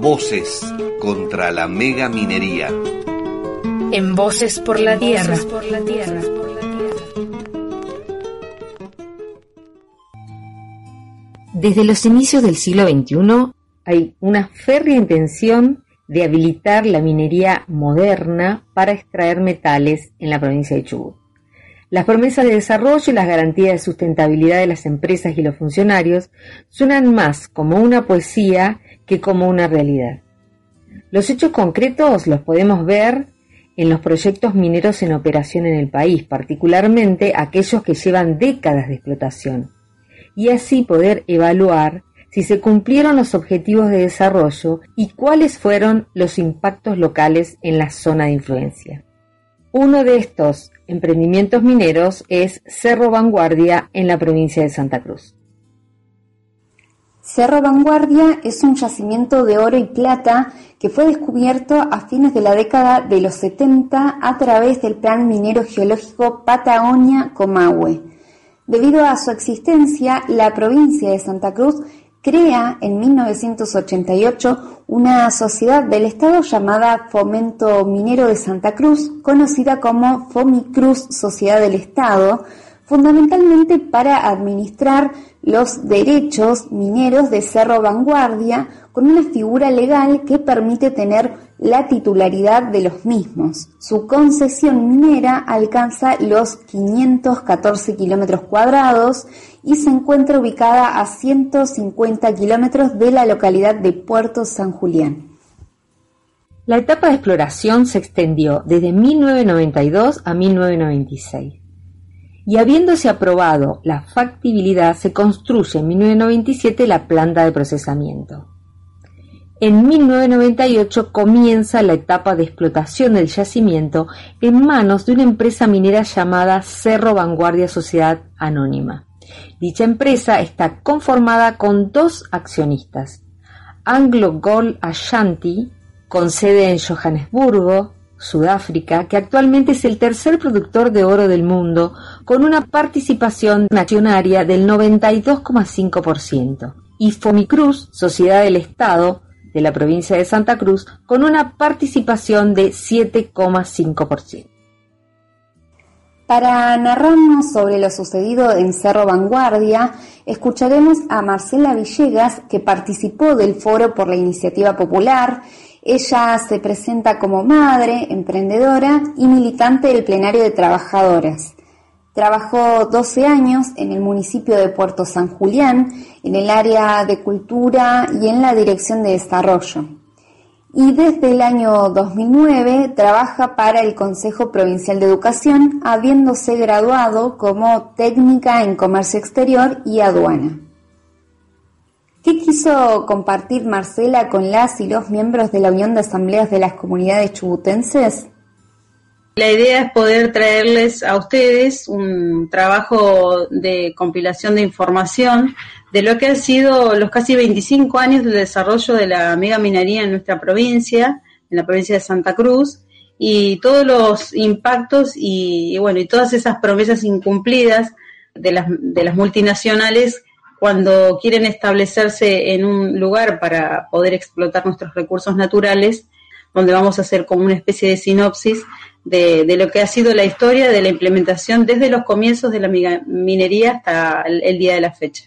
Voces contra la mega minería. En Voces por la Tierra. Desde los inicios del siglo XXI hay una férrea intención de habilitar la minería moderna para extraer metales en la provincia de Chubut. Las promesas de desarrollo y las garantías de sustentabilidad de las empresas y los funcionarios suenan más como una poesía que como una realidad. Los hechos concretos los podemos ver en los proyectos mineros en operación en el país, particularmente aquellos que llevan décadas de explotación, y así poder evaluar si se cumplieron los objetivos de desarrollo y cuáles fueron los impactos locales en la zona de influencia. Uno de estos emprendimientos mineros es Cerro Vanguardia en la provincia de Santa Cruz. Cerro Vanguardia es un yacimiento de oro y plata que fue descubierto a fines de la década de los 70 a través del Plan Minero Geológico Patagonia-Comahue. Debido a su existencia, la provincia de Santa Cruz crea en 1988 una sociedad del Estado llamada Fomento Minero de Santa Cruz, conocida como Fomicruz Sociedad del Estado, fundamentalmente para administrar los derechos mineros de Cerro Vanguardia con una figura legal que permite tener la titularidad de los mismos. Su concesión minera alcanza los 514 kilómetros cuadrados y se encuentra ubicada a 150 kilómetros de la localidad de Puerto San Julián. La etapa de exploración se extendió desde 1992 a 1996 y habiéndose aprobado la factibilidad se construye en 1997 la planta de procesamiento. En 1998 comienza la etapa de explotación del yacimiento en manos de una empresa minera llamada Cerro Vanguardia Sociedad Anónima. Dicha empresa está conformada con dos accionistas, Anglo Gold Ashanti, con sede en Johannesburgo, Sudáfrica, que actualmente es el tercer productor de oro del mundo, con una participación accionaria del 92,5%, y Fomicruz, Sociedad del Estado, de la provincia de Santa Cruz, con una participación de 7,5%. Para narrarnos sobre lo sucedido en Cerro Vanguardia, escucharemos a Marcela Villegas, que participó del foro por la iniciativa popular. Ella se presenta como madre, emprendedora y militante del plenario de trabajadoras. Trabajó 12 años en el municipio de Puerto San Julián, en el área de cultura y en la dirección de desarrollo. Y desde el año 2009 trabaja para el Consejo Provincial de Educación, habiéndose graduado como técnica en comercio exterior y aduana. ¿Qué quiso compartir Marcela con las y los miembros de la Unión de Asambleas de las Comunidades Chubutenses? La idea es poder traerles a ustedes un trabajo de compilación de información de lo que han sido los casi 25 años del desarrollo de la mega minería en nuestra provincia, en la provincia de Santa Cruz, y todos los impactos y, bueno, y todas esas promesas incumplidas de las, de las multinacionales cuando quieren establecerse en un lugar para poder explotar nuestros recursos naturales, donde vamos a hacer como una especie de sinopsis de, lo que ha sido la historia de la implementación desde los comienzos de la minería hasta el, día de la fecha.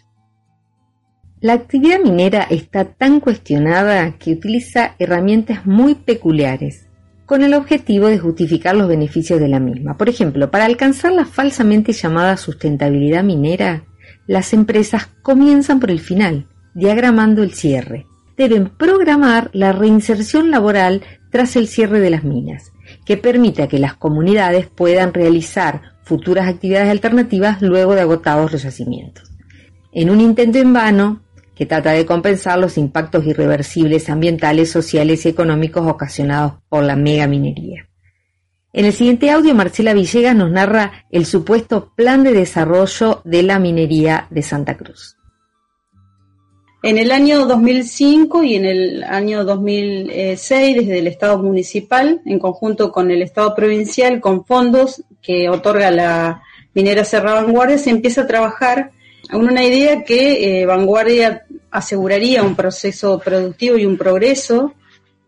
La actividad minera está tan cuestionada que utiliza herramientas muy peculiares con el objetivo de justificar los beneficios de la misma. Por ejemplo, para alcanzar la falsamente llamada sustentabilidad minera, las empresas comienzan por el final, diagramando el cierre. Deben programar la reinserción laboral tras el cierre de las minas que permita que las comunidades puedan realizar futuras actividades alternativas luego de agotados los yacimientos. En un intento en vano que trata de compensar los impactos irreversibles ambientales, sociales y económicos ocasionados por la mega minería. En el siguiente audio, Marcela Villegas nos narra el supuesto plan de desarrollo de la minería de Santa Cruz. En el año 2005 y en el año 2006, desde el Estado municipal, en conjunto con el Estado provincial, con fondos que otorga la minera Serra Vanguardia, se empieza a trabajar en una idea que eh, Vanguardia aseguraría un proceso productivo y un progreso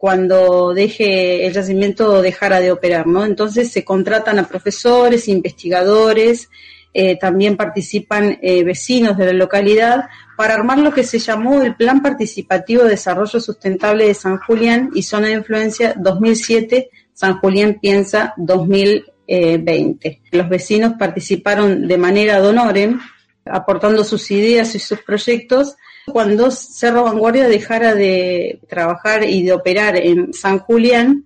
cuando deje el yacimiento dejara de operar, ¿no? Entonces se contratan a profesores, investigadores, eh, también participan eh, vecinos de la localidad para armar lo que se llamó el Plan Participativo de Desarrollo Sustentable de San Julián y Zona de Influencia 2007, San Julián Piensa 2020. Los vecinos participaron de manera honorem, aportando sus ideas y sus proyectos cuando Cerro Vanguardia dejara de trabajar y de operar en San Julián,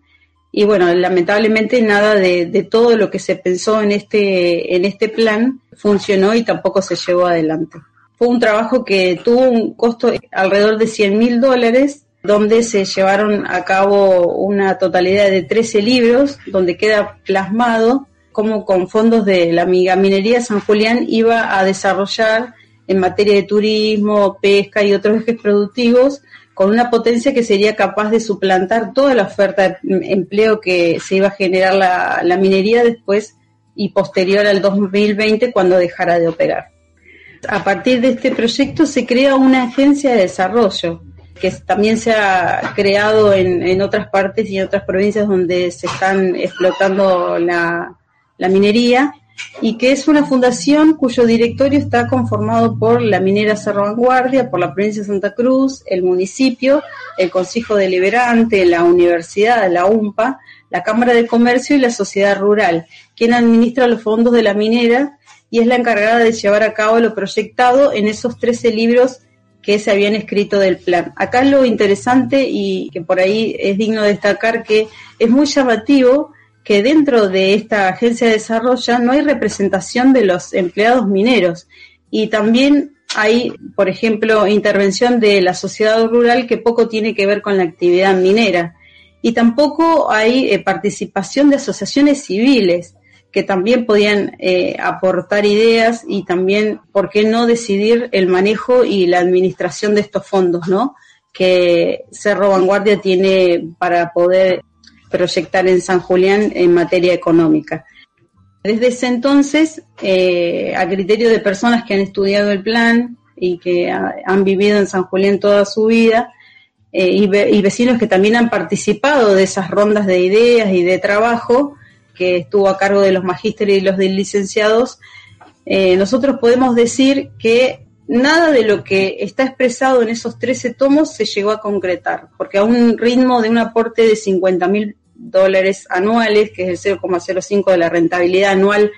y bueno, lamentablemente nada de, todo lo que se pensó en este, en este plan funcionó y tampoco se llevó adelante. Fue un trabajo que tuvo un costo alrededor de 100 mil dólares, donde se llevaron a cabo una totalidad de 13 libros, donde queda plasmado cómo con fondos de la minería San Julián iba a desarrollar en materia de turismo, pesca y otros ejes productivos, con una potencia que sería capaz de suplantar toda la oferta de empleo que se iba a generar la, minería después y posterior al 2020 cuando dejara de operar. A partir de este proyecto se crea una agencia de desarrollo que también se ha creado en otras partes y en otras provincias donde se están explotando la, la minería y que es una fundación cuyo directorio está conformado por la minera Cerro Vanguardia, por la provincia de Santa Cruz, el municipio, el Consejo Deliberante, la universidad, la UMPA, la Cámara de Comercio y la sociedad rural, quien administra los fondos de la minera y es la encargada de llevar a cabo lo proyectado en esos 13 libros que se habían escrito del plan. Acá lo interesante y que por ahí es digno destacar que es muy llamativo que dentro de esta agencia de desarrollo no hay representación de los empleados mineros y también hay, por ejemplo, intervención de la sociedad rural que poco tiene que ver con la actividad minera y tampoco hay eh, participación de asociaciones civiles que también podían eh, aportar ideas y también, ¿por qué no decidir el manejo y la administración de estos fondos, ¿no? que Cerro Vanguardia tiene para poder proyectar en San Julián en materia económica. Desde ese entonces, eh, a criterio de personas que han estudiado el plan y que han vivido en San Julián toda su vida, eh, y, vecinos que también han participado de esas rondas de ideas y de trabajo que estuvo a cargo de los magísteres y los licenciados, eh, nosotros podemos decir que nada de lo que está expresado en esos 13 tomos se llegó a concretar, porque a un ritmo de un aporte de 50 mil dólares anuales, que es el 0,05 de la rentabilidad anual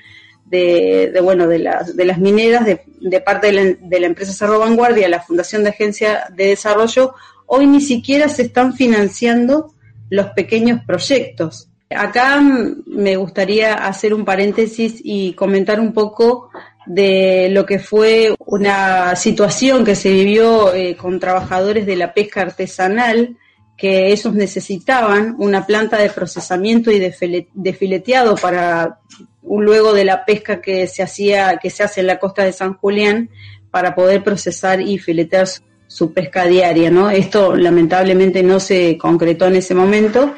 de, bueno, de, las, de las mineras de, parte de la, de la, empresa Cerro Vanguardia, la Fundación de Agencia de Desarrollo, hoy ni siquiera se están financiando los pequeños proyectos. Acá me gustaría hacer un paréntesis y comentar un poco de lo que fue una situación que se vivió eh, con trabajadores de la pesca artesanal que esos necesitaban una planta de procesamiento y de, fileteado para luego de la pesca que se hacía que se hace en la costa de San Julián para poder procesar y filetear su, pesca diaria, ¿no? Esto lamentablemente no se concretó en ese momento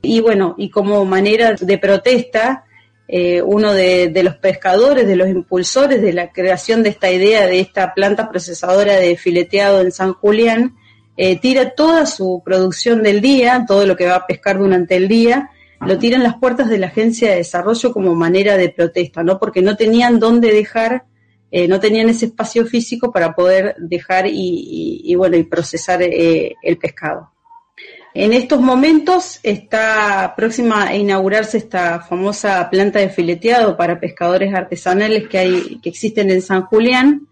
y bueno, y como manera de protesta eh, uno de, los pescadores, de los impulsores de la creación de esta idea de esta planta procesadora de fileteado en San Julián, eh, tira toda su producción del día, todo lo que va a pescar durante el día, lo tira en las puertas de la agencia de desarrollo como manera de protesta, ¿no? Porque no tenían dónde dejar, eh, no tenían ese espacio físico para poder dejar y, bueno, y procesar eh, el pescado. En estos momentos está próxima a inaugurarse esta famosa planta de fileteado para pescadores artesanales que hay, que existen en San Julián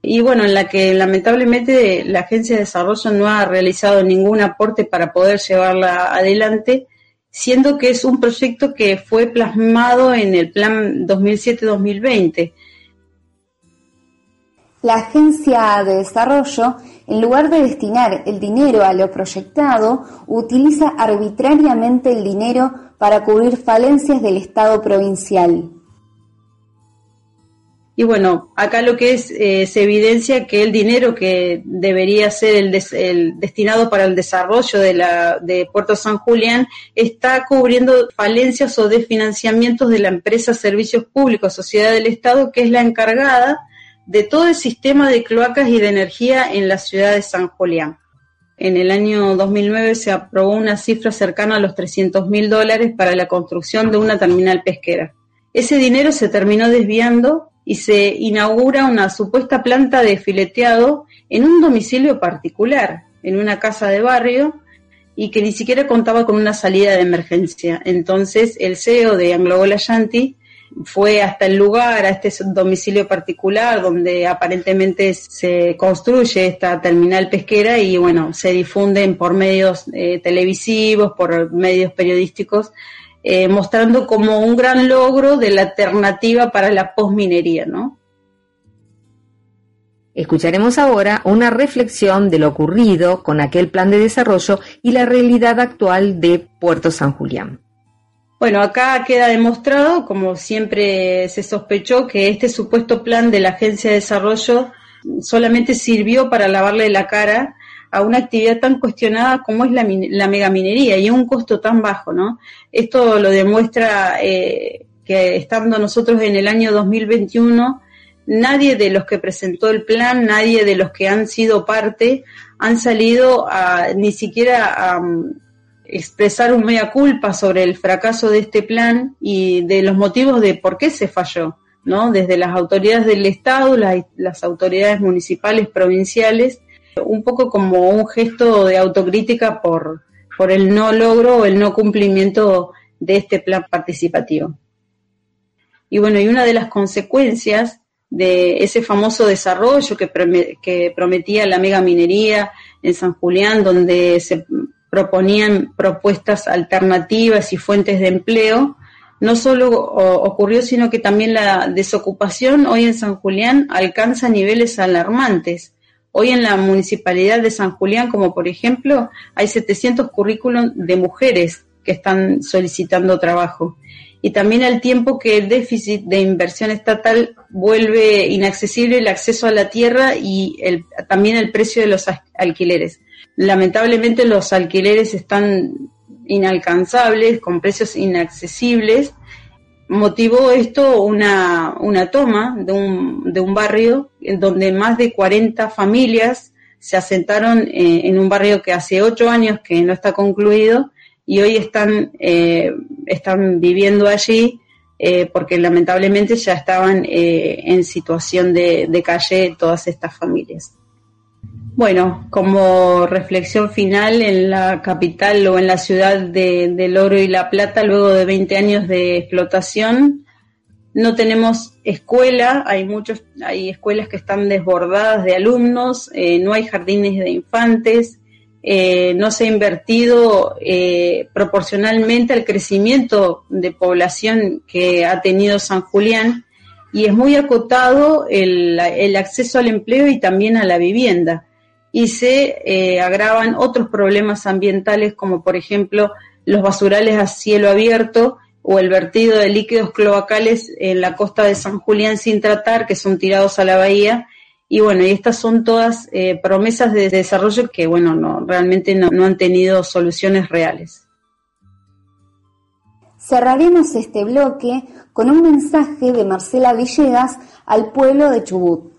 y bueno, en la que lamentablemente la Agencia de Desarrollo no ha realizado ningún aporte para poder llevarla adelante, siendo que es un proyecto que fue plasmado en el Plan 2007-2020. La Agencia de Desarrollo, en lugar de destinar el dinero a lo proyectado, utiliza arbitrariamente el dinero para cubrir falencias del Estado provincial. Y bueno, acá lo que es, eh, se evidencia que el dinero que debería ser el, destinado para el desarrollo de, la, de Puerto San Julián está cubriendo falencias o desfinanciamientos de la empresa Servicios Públicos, Sociedad del Estado, que es la encargada de todo el sistema de cloacas y de energía en la ciudad de San Julián. En el año 2009 se aprobó una cifra cercana a los 300 mil dólares para la construcción de una terminal pesquera. Ese dinero se terminó desviando y se inaugura una supuesta planta de fileteado en un domicilio particular, en una casa de barrio, y que ni siquiera contaba con una salida de emergencia. Entonces el CEO de Anglo Yanti fue hasta el lugar, a este domicilio particular donde aparentemente se construye esta terminal pesquera y bueno, se difunden por medios eh, televisivos, por medios periodísticos, eh, mostrando como un gran logro de la alternativa para la posminería, ¿no? Escucharemos ahora una reflexión de lo ocurrido con aquel plan de desarrollo y la realidad actual de Puerto San Julián. Bueno, acá queda demostrado, como siempre se sospechó, que este supuesto plan de la Agencia de Desarrollo solamente sirvió para lavarle la cara a una actividad tan cuestionada como es la, la megaminería y un costo tan bajo, ¿no? Esto lo demuestra eh, que estando nosotros en el año 2021, nadie de los que presentó el plan, nadie de los que han sido parte, han salido a, ni siquiera a expresar un mea culpa sobre el fracaso de este plan y de los motivos de por qué se falló, ¿no? Desde las autoridades del Estado, las autoridades municipales, provinciales, un poco como un gesto de autocrítica por, por el no logro o el no cumplimiento de este plan participativo. Y bueno, y una de las consecuencias de ese famoso desarrollo que, que prometía la mega minería en San Julián, donde se proponían propuestas alternativas y fuentes de empleo, no solo ocurrió, sino que también la desocupación hoy en San Julián alcanza niveles alarmantes. Hoy en la municipalidad de San Julián, como por ejemplo, hay 700 currículums de mujeres que están solicitando trabajo. Y también al tiempo que el déficit de inversión estatal vuelve inaccesible el acceso a la tierra y el, también el precio de los alquileres lamentablemente los alquileres están inalcanzables, con precios inaccesibles. Motivó esto una, una toma de un, de un barrio en donde más de 40 familias se asentaron eh, en un barrio que hace ocho años que no está concluido y hoy están, eh, están viviendo allí eh, porque lamentablemente ya estaban en situación de, de calle todas estas familias. Bueno, como reflexión final, en la capital o en la ciudad de, del Oro y La Plata, luego de 20 años de explotación, no tenemos escuela, hay muchos, hay escuelas que están desbordadas de alumnos, eh, no hay jardines de infantes, eh, no se ha invertido eh, proporcionalmente al crecimiento de población que ha tenido San Julián y es muy acotado el, el acceso al empleo y también a la vivienda. Y se eh, agravan otros problemas ambientales como por ejemplo los basurales a cielo abierto o el vertido de líquidos cloacales en la costa de San Julián sin tratar que son tirados a la bahía y bueno, y estas son todas eh, promesas de desarrollo que bueno, no, realmente no, no han tenido soluciones reales. Cerraremos este bloque con un mensaje de Marcela Villegas al pueblo de Chubut.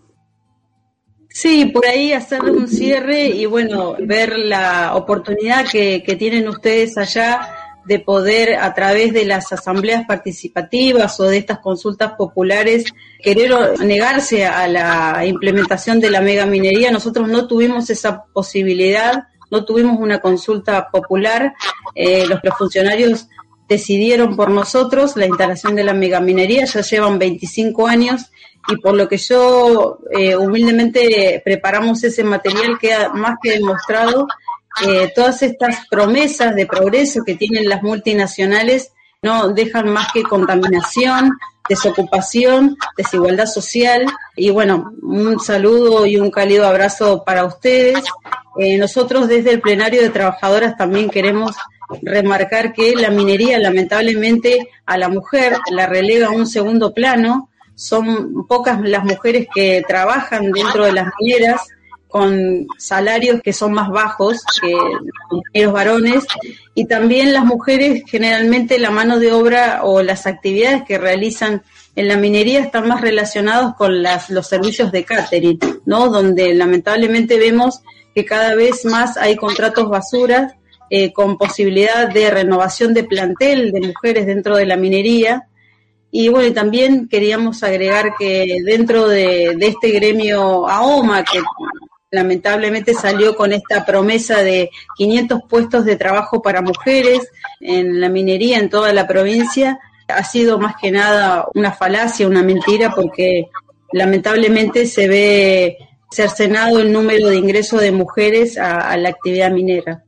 Sí, por ahí hacer un cierre y bueno, ver la oportunidad que, tienen ustedes allá de poder a través de las asambleas participativas o de estas consultas populares querer negarse a la implementación de la mega minería. Nosotros no tuvimos esa posibilidad, no tuvimos una consulta popular. Eh, los, los funcionarios decidieron por nosotros la instalación de la megaminería, ya llevan 25 años y por lo que yo eh, humildemente preparamos ese material queda más que demostrado eh, todas estas promesas de progreso que tienen las multinacionales no dejan más que contaminación, desocupación, desigualdad social. Y bueno, un saludo y un cálido abrazo para ustedes. Eh, nosotros desde el plenario de trabajadoras también queremos remarcar que la minería lamentablemente a la mujer la relega a un segundo plano. Son pocas las mujeres que trabajan dentro de las mineras con salarios que son más bajos que los varones y también las mujeres generalmente la mano de obra o las actividades que realizan en la minería están más relacionados con las, los servicios de catering, ¿no? Donde lamentablemente vemos que cada vez más hay contratos basuras eh, con posibilidad de renovación de plantel de mujeres dentro de la minería. Y bueno, también queríamos agregar que dentro de, de este gremio AOMA, que lamentablemente salió con esta promesa de 500 puestos de trabajo para mujeres en la minería en toda la provincia, ha sido más que nada una falacia, una mentira, porque lamentablemente se ve cercenado el número de ingresos de mujeres a, la actividad minera.